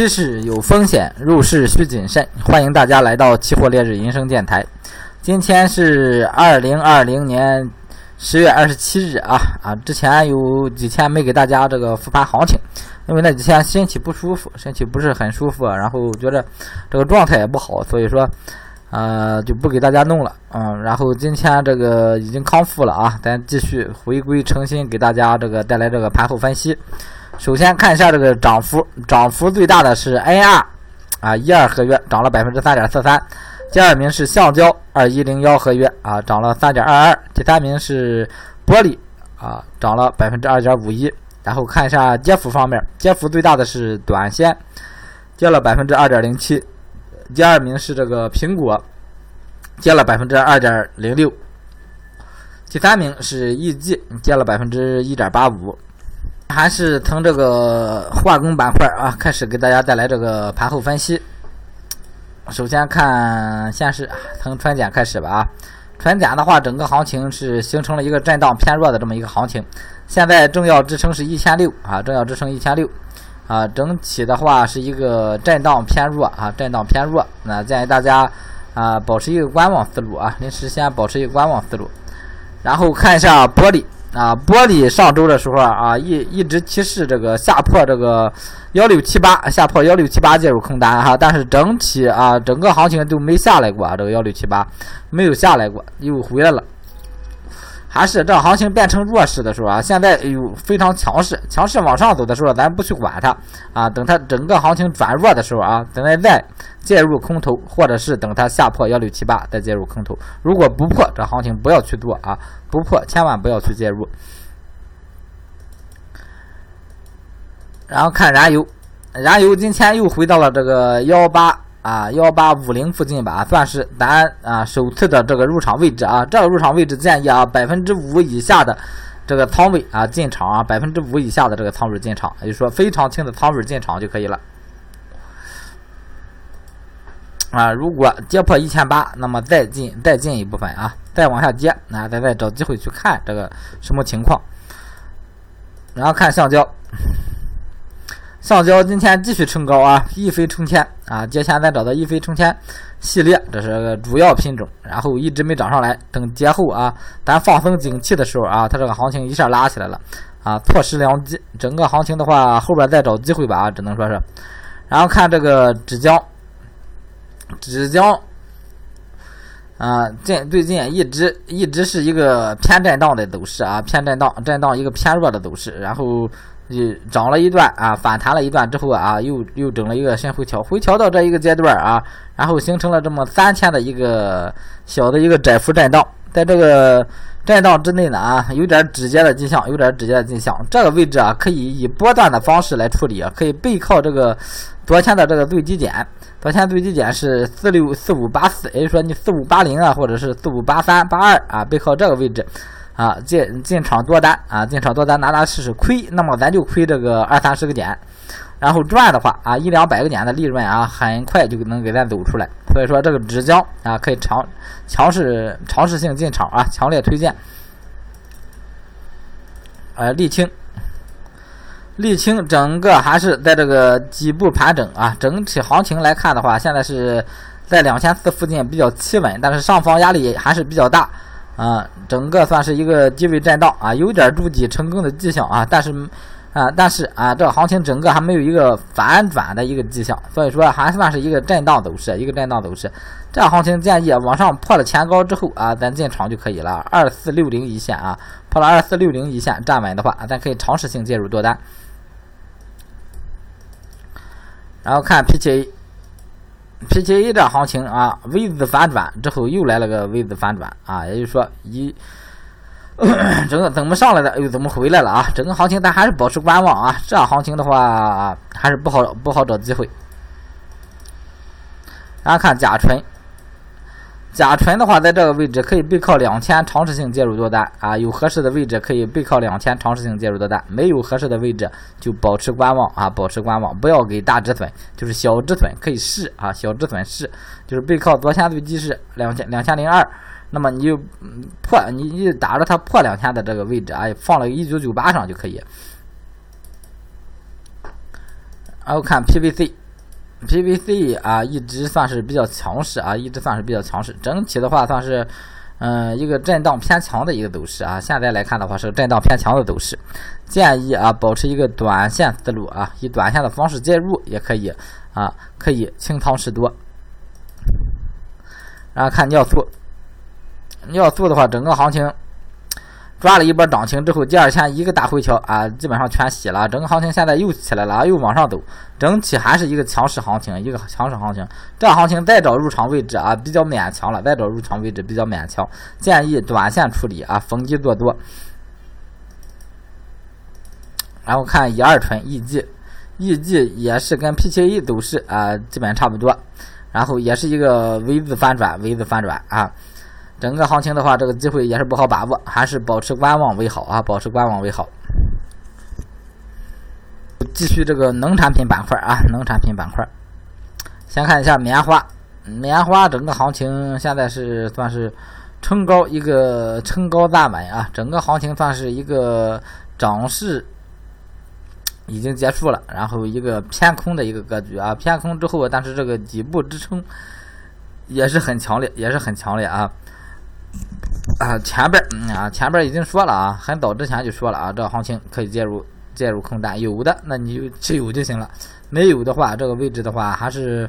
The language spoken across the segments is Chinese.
期市有风险，入市需谨慎。欢迎大家来到期货烈日银声电台。今天是二零二零年十月二十七日啊啊！之前有几天没给大家这个复盘行情，因为那几天身体不舒服，身体不是很舒服，然后觉得这个状态也不好，所以说呃就不给大家弄了。嗯，然后今天这个已经康复了啊，咱继续回归诚心给大家这个带来这个盘后分析。首先看一下这个涨幅，涨幅最大的是 NR，啊，一二合约涨了百分之三点四三。第二名是橡胶二一零幺合约啊，涨了三点二二。第三名是玻璃啊，涨了百分之二点五一。然后看一下跌幅方面，跌幅最大的是短线，跌了百分之二点零七。第二名是这个苹果，跌了百分之二点零六。第三名是 EG，跌了百分之一点八五。还是从这个化工板块啊开始给大家带来这个盘后分析。首先看先是从纯碱开始吧啊，纯碱的话，整个行情是形成了一个震荡偏弱的这么一个行情。现在重要支撑是一千六啊，重要支撑一千六啊，整体的话是一个震荡偏弱啊，震荡偏弱。那建议大家啊保持一个观望思路啊，临时先保持一个观望思路。然后看一下玻璃。啊，玻璃上周的时候啊，一一直提示这个下破这个幺六七八，下破幺六七八介入空单哈，但是整体啊，整个行情都没下来过啊，这个幺六七八没有下来过，又回来了。还是这行情变成弱势的时候啊，现在有非常强势，强势往上走的时候，咱不去管它啊。等它整个行情转弱的时候啊，咱们再介入空头，或者是等它下破幺六七八再介入空头。如果不破，这行情不要去做啊，不破千万不要去介入。然后看燃油，燃油今天又回到了这个幺八。啊，幺八五零附近吧，算是咱啊首次的这个入场位置啊。这个入场位置建议啊，百分之五以下的这个仓位啊进场啊，百分之五以下的这个仓位进场，也就是说非常轻的仓位进场就可以了。啊，如果跌破一千八，那么再进再进一部分啊，再往下跌，那咱再找机会去看这个什么情况。然后看橡胶。橡胶今天继续冲高啊，一飞冲天啊！节前咱找到一飞冲天系列，这是主要品种，然后一直没涨上来。等节后啊，咱放松警惕的时候啊，它这个行情一下拉起来了啊，错失良机。整个行情的话，后边再找机会吧啊，只能说是。然后看这个纸浆，纸浆啊，近最近一直一直是一个偏震荡的走势啊，偏震荡，震荡一个偏弱的走势，然后。就涨了一段啊，反弹了一段之后啊，又又整了一个先回调，回调到这一个阶段啊，然后形成了这么三天的一个小的一个窄幅震荡，在这个震荡之内呢啊，有点止跌的迹象，有点止跌的迹象。这个位置啊，可以以波段的方式来处理啊，可以背靠这个昨天的这个最低点，昨天最低点是四六四五八四，也就是说你四五八零啊，或者是四五八三八二啊，背靠这个位置。啊，进进场多单啊，进场多单拿拿试试亏，那么咱就亏这个二三十个点，然后赚的话啊，一两百个点的利润啊，很快就能给咱走出来。所以说这个纸浆啊，可以尝强势尝试性进场啊，强烈推荐。呃，沥青，沥青整个还是在这个底部盘整啊，整体行情来看的话，现在是在两千四附近比较企稳，但是上方压力还是比较大。啊，整个算是一个低位震荡啊，有点筑底成功的迹象啊，但是啊，但是啊，这个行情整个还没有一个反转的一个迹象，所以说还算是一个震荡走势，一个震荡走势。这行情建议往上破了前高之后啊，咱进场就可以了。二四六零一线啊，破了二四六零一线站稳的话，咱可以尝试性介入多单。然后看 PTA PKA 这行情啊，V 字反转之后又来了个 V 字反转啊，也就是说一 整个怎么上来的又怎么回来了啊？整个行情咱还是保持观望啊，这样行情的话还是不好不好找机会。大家看甲醇。甲醇的话，在这个位置可以背靠两千尝试性介入多单啊，有合适的位置可以背靠两千尝试性介入多单，没有合适的位置就保持观望啊，保持观望，不要给大止损，就是小止损可以试啊，小止损试，就是背靠昨天最低是两千两千零二，那么你就破你你打着它破两千的这个位置啊，放了一九九八上就可以。然后看 PVC。PVC 啊，一直算是比较强势啊，一直算是比较强势。整体的话算是，嗯，一个震荡偏强的一个走势啊。现在来看的话是震荡偏强的走势，建议啊保持一个短线思路啊，以短线的方式介入也可以啊，可以清仓试多。然后看尿素，尿素的话，整个行情。抓了一波涨停之后，第二天一个大回调啊，基本上全洗了。整个行情现在又起来了，又往上走，整体还是一个强势行情，一个强势行情。这行情再找入场位置啊，比较勉强了。再找入场位置比较勉强，建议短线处理啊，逢低做多。然后看乙二醇 EG，EG 也是跟 PTA 走势啊基本差不多，然后也是一个 V 字反转，V 字反转啊。整个行情的话，这个机会也是不好把握，还是保持观望为好啊！保持观望为好。继续这个农产品板块啊，农产品板块，先看一下棉花，棉花整个行情现在是算是冲高一个冲高站稳啊，整个行情算是一个涨势已经结束了，然后一个偏空的一个格局啊，偏空之后，但是这个底部支撑也是很强烈，也是很强烈啊。啊，前边啊，前边已经说了啊，很早之前就说了啊，这个行情可以介入介入空单，有的那你就持有就行了，没有的话，这个位置的话还是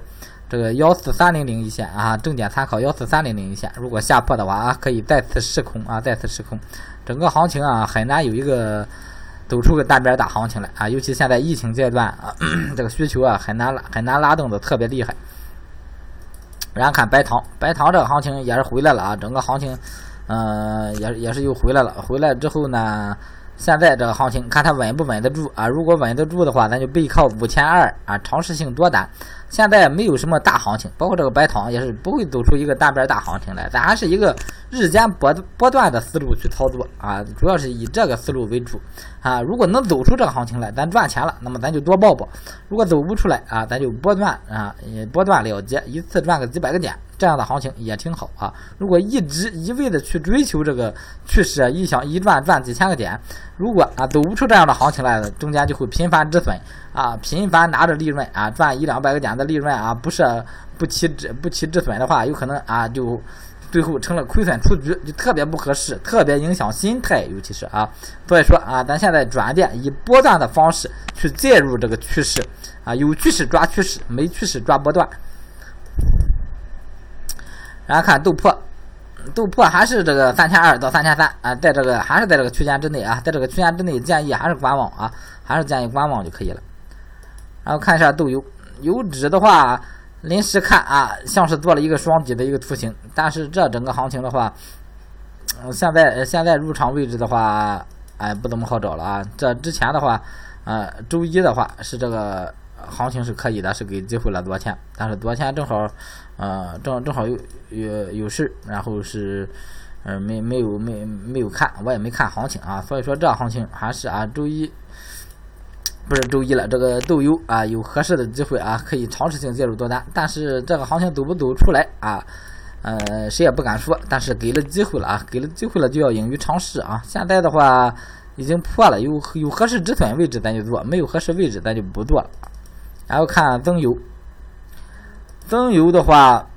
这个幺四三零零一线啊，重点参考幺四三零零一线，如果下破的话啊，可以再次试空啊，再次试空，整个行情啊很难有一个走出个单边大行情来啊，尤其现在疫情阶段啊，这个需求啊很难很难拉动的特别厉害。然后看白糖，白糖这个行情也是回来了啊，整个行情，嗯，也也是又回来了。回来之后呢，现在这个行情看它稳不稳得住啊？如果稳得住的话，咱就背靠五千二啊，尝试性多单。现在没有什么大行情，包括这个白糖也是不会走出一个单边大行情来，咱还是一个日间波波段的思路去操作啊，主要是以这个思路为主啊。如果能走出这个行情来，咱赚钱了，那么咱就多抱抱；如果走不出来啊，咱就波段啊，波段了结，一次赚个几百个点。这样的行情也挺好啊！如果一直一味的去追求这个趋势，一想一赚赚几千个点，如果啊走不出这样的行情来了，中间就会频繁止损啊，频繁拿着利润啊赚一两百个点的利润啊，不是不起止不起止损的话，有可能啊就最后成了亏损出局，就特别不合适，特别影响心态，尤其是啊，所以说啊，咱现在转变以波段的方式去介入这个趋势啊，有趋势抓趋势，没趋势抓波段。然后看豆粕，豆粕还是这个三千二到三千三啊，在这个还是在这个区间之内啊，在这个区间之内建议还是观望啊，还是建议观望就可以了。然后看一下豆油，油脂的话，临时看啊，像是做了一个双底的一个图形，但是这整个行情的话，现在现在入场位置的话，哎，不怎么好找了啊。这之前的话，呃，周一的话是这个。行情是可以的，是给机会了昨天，但是昨天正好，呃，正正好有有有事，然后是，呃，没没有没没有看，我也没看行情啊，所以说这行情还是啊，周一不是周一了，这个豆油啊有合适的机会啊，可以尝试性介入多单，但是这个行情走不走出来啊，呃，谁也不敢说，但是给了机会了啊，给了机会了就要勇于尝试啊，现在的话已经破了，有有合适止损位置咱就做，没有合适位置咱就不做了。然后看增油，增油的话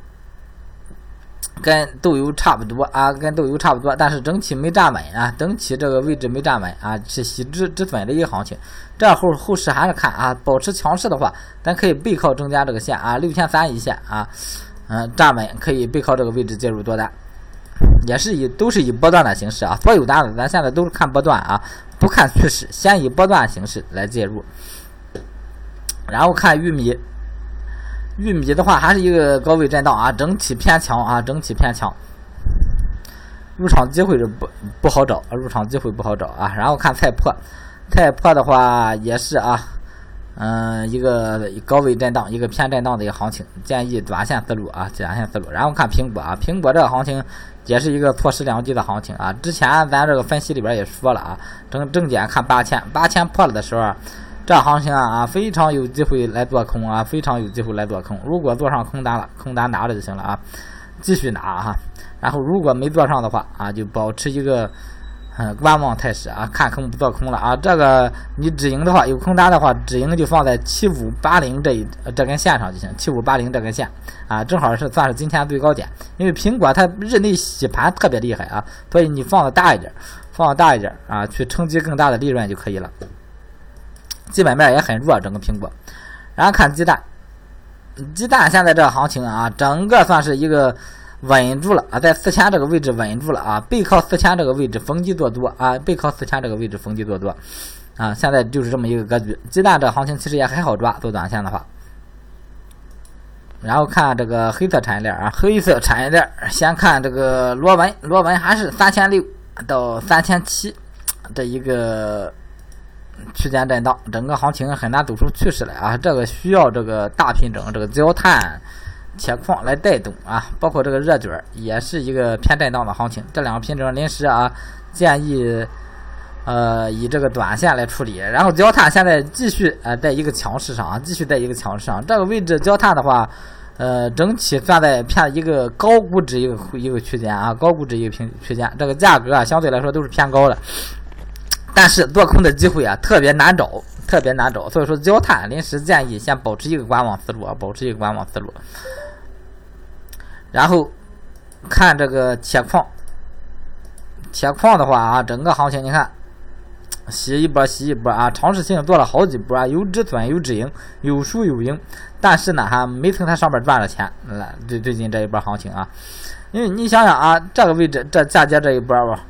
跟豆油差不多啊，跟豆油差不多，但是整体没站稳啊，整体这个位置没站稳啊，是洗止止损的一个行情。这后后市还是看啊，保持强势的话，咱可以背靠中间这个线啊，六千三一线啊，嗯，站稳可以背靠这个位置介入多单，也是以都是以波段的形式啊，所有单子咱现在都是看波段啊，不看趋势，先以波段形式来介入。然后看玉米，玉米的话还是一个高位震荡啊，整体偏强啊，整体偏强。入场机会是不不好找啊，入场机会不好找啊。然后看菜粕，菜粕的话也是啊，嗯，一个高位震荡，一个偏震荡的一个行情，建议短线思路啊，短线思路。然后看苹果啊，苹果这个行情也是一个错失良机的行情啊。之前咱这个分析里边也说了啊，正正点看八千，八千破了的时候。这行情啊，非常有机会来做空啊，非常有机会来做空。如果做上空单了，空单拿着就行了啊，继续拿哈。然后如果没做上的话啊，就保持一个嗯，观望态势啊，看空不做空了啊。这个你止盈的话，有空单的话，止盈就放在七五八零这一这根线上就行，七五八零这根线啊，正好是算是今天最高点。因为苹果它日内洗盘特别厉害啊，所以你放的大一点，放的大一点啊，去冲击更大的利润就可以了。基本面也很弱，整个苹果。然后看鸡蛋，鸡蛋现在这行情啊，整个算是一个。稳住了啊，在四千这个位置稳住了啊，背靠四千这个位置逢低做多啊，背靠四千这个位置逢低做多啊，现在就是这么一个格局。鸡蛋这行情其实也很好抓，做短线的话。然后看这个黑色产业链啊，黑色产业链，先看这个螺纹，螺纹还是三千六到三千七这一个区间震荡，整个行情很难走出趋势来啊，这个需要这个大品种，这个焦炭。铁矿来带动啊，包括这个热卷也是一个偏震荡的行情。这两个品种临时啊，建议呃以这个短线来处理。然后焦炭现在继续呃在一个强势上啊，继续在一个强势上。这个位置焦炭的话，呃整体算在偏一个高估值一个一个区间啊，高估值一个平区间。这个价格啊相对来说都是偏高的，但是做空的机会啊特别难找，特别难找。所以说焦炭临时建议先保持一个观望思路啊，保持一个观望思路。然后看这个铁矿，铁矿的话啊，整个行情你看洗一波洗一波啊，尝试性做了好几波啊，有止损有止盈，有输有赢，但是呢还没从它上面赚了钱。来，最最近这一波行情啊，因为你想想啊，这个位置这嫁接这一波吧，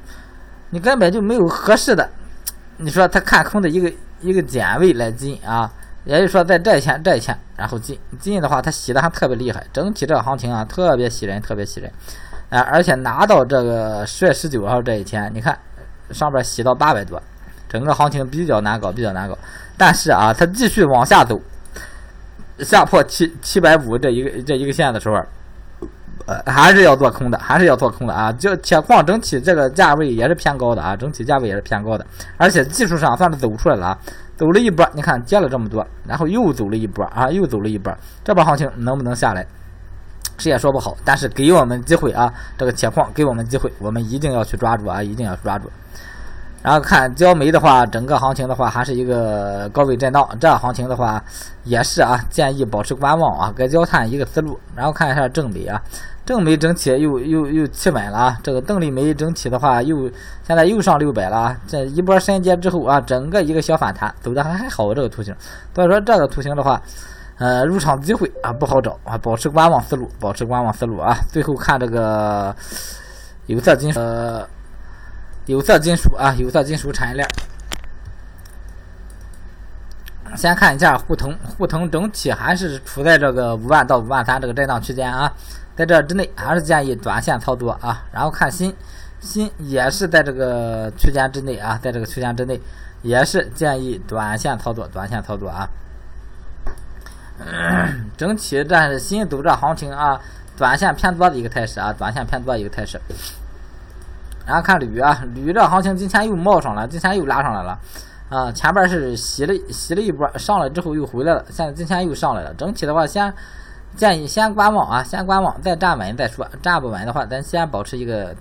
你根本就没有合适的，你说他看空的一个一个点位来进啊。也就是说，在这前这前，然后进进的话，它洗的还特别厉害。整体这个行情啊，特别喜人，特别喜人。啊，而且拿到这个十月十九号这一天，你看上边洗到八百多，整个行情比较难搞，比较难搞。但是啊，它继续往下走，下破七七百五这一个这一个线的时候，呃，还是要做空的，还是要做空的啊。就铁矿整体这个价位也是偏高的啊，整体价位也是偏高的，而且技术上算是走出来了啊。走了一波，你看跌了这么多，然后又走了一波啊，又走了一波，这波行情能不能下来，谁也说不好。但是给我们机会啊，这个铁矿给我们机会，我们一定要去抓住啊，一定要抓住。然后看焦煤的话，整个行情的话还是一个高位震荡，这行情的话也是啊，建议保持观望啊，跟焦炭一个思路。然后看一下正煤啊。正煤整体又又又企稳了啊！这个邓丽煤整体的话又现在又上六百了啊！这一波深跌之后啊，整个一个小反弹走的还还好，这个图形。所以说这个图形的话，呃，入场机会啊不好找啊，保持观望思路，保持观望思路啊！最后看这个有色金属，有色金属啊，有色金属产业链。先看一下沪铜，沪铜整体还是处在这个五万到五万三这个震荡区间啊。在这之内还是建议短线操作啊，然后看锌，锌也是在这个区间之内啊，在这个区间之内也是建议短线操作，短线操作啊。整体这是锌走这行情啊，短线偏多的一个态势啊，短线偏多的一个态势。然后看铝啊，铝这行情今天又冒上了，今天又拉上来了啊，前边是洗了洗了一波，上来之后又回来了，现在今天又上来了，整体的话先。建议先观望啊，先观望，再站稳再说。站不稳的话，咱先保持一个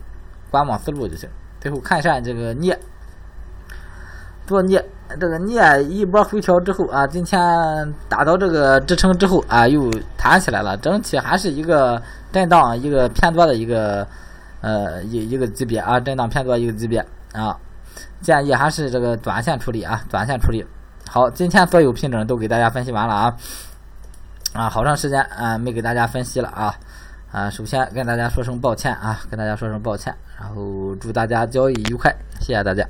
观望思路就行。最后看一下这个镍，做镍，这个镍一波回调之后啊，今天达到这个支撑之后啊，又弹起来了。整体还是一个震荡，一个偏多的一个呃一一个级别啊，震荡偏多一个级别啊。建议还是这个短线处理啊，短线处理。好，今天所有品种都给大家分析完了啊。啊，好长时间啊没给大家分析了啊，啊，首先跟大家说声抱歉啊，跟大家说声抱歉，然后祝大家交易愉快，谢谢大家。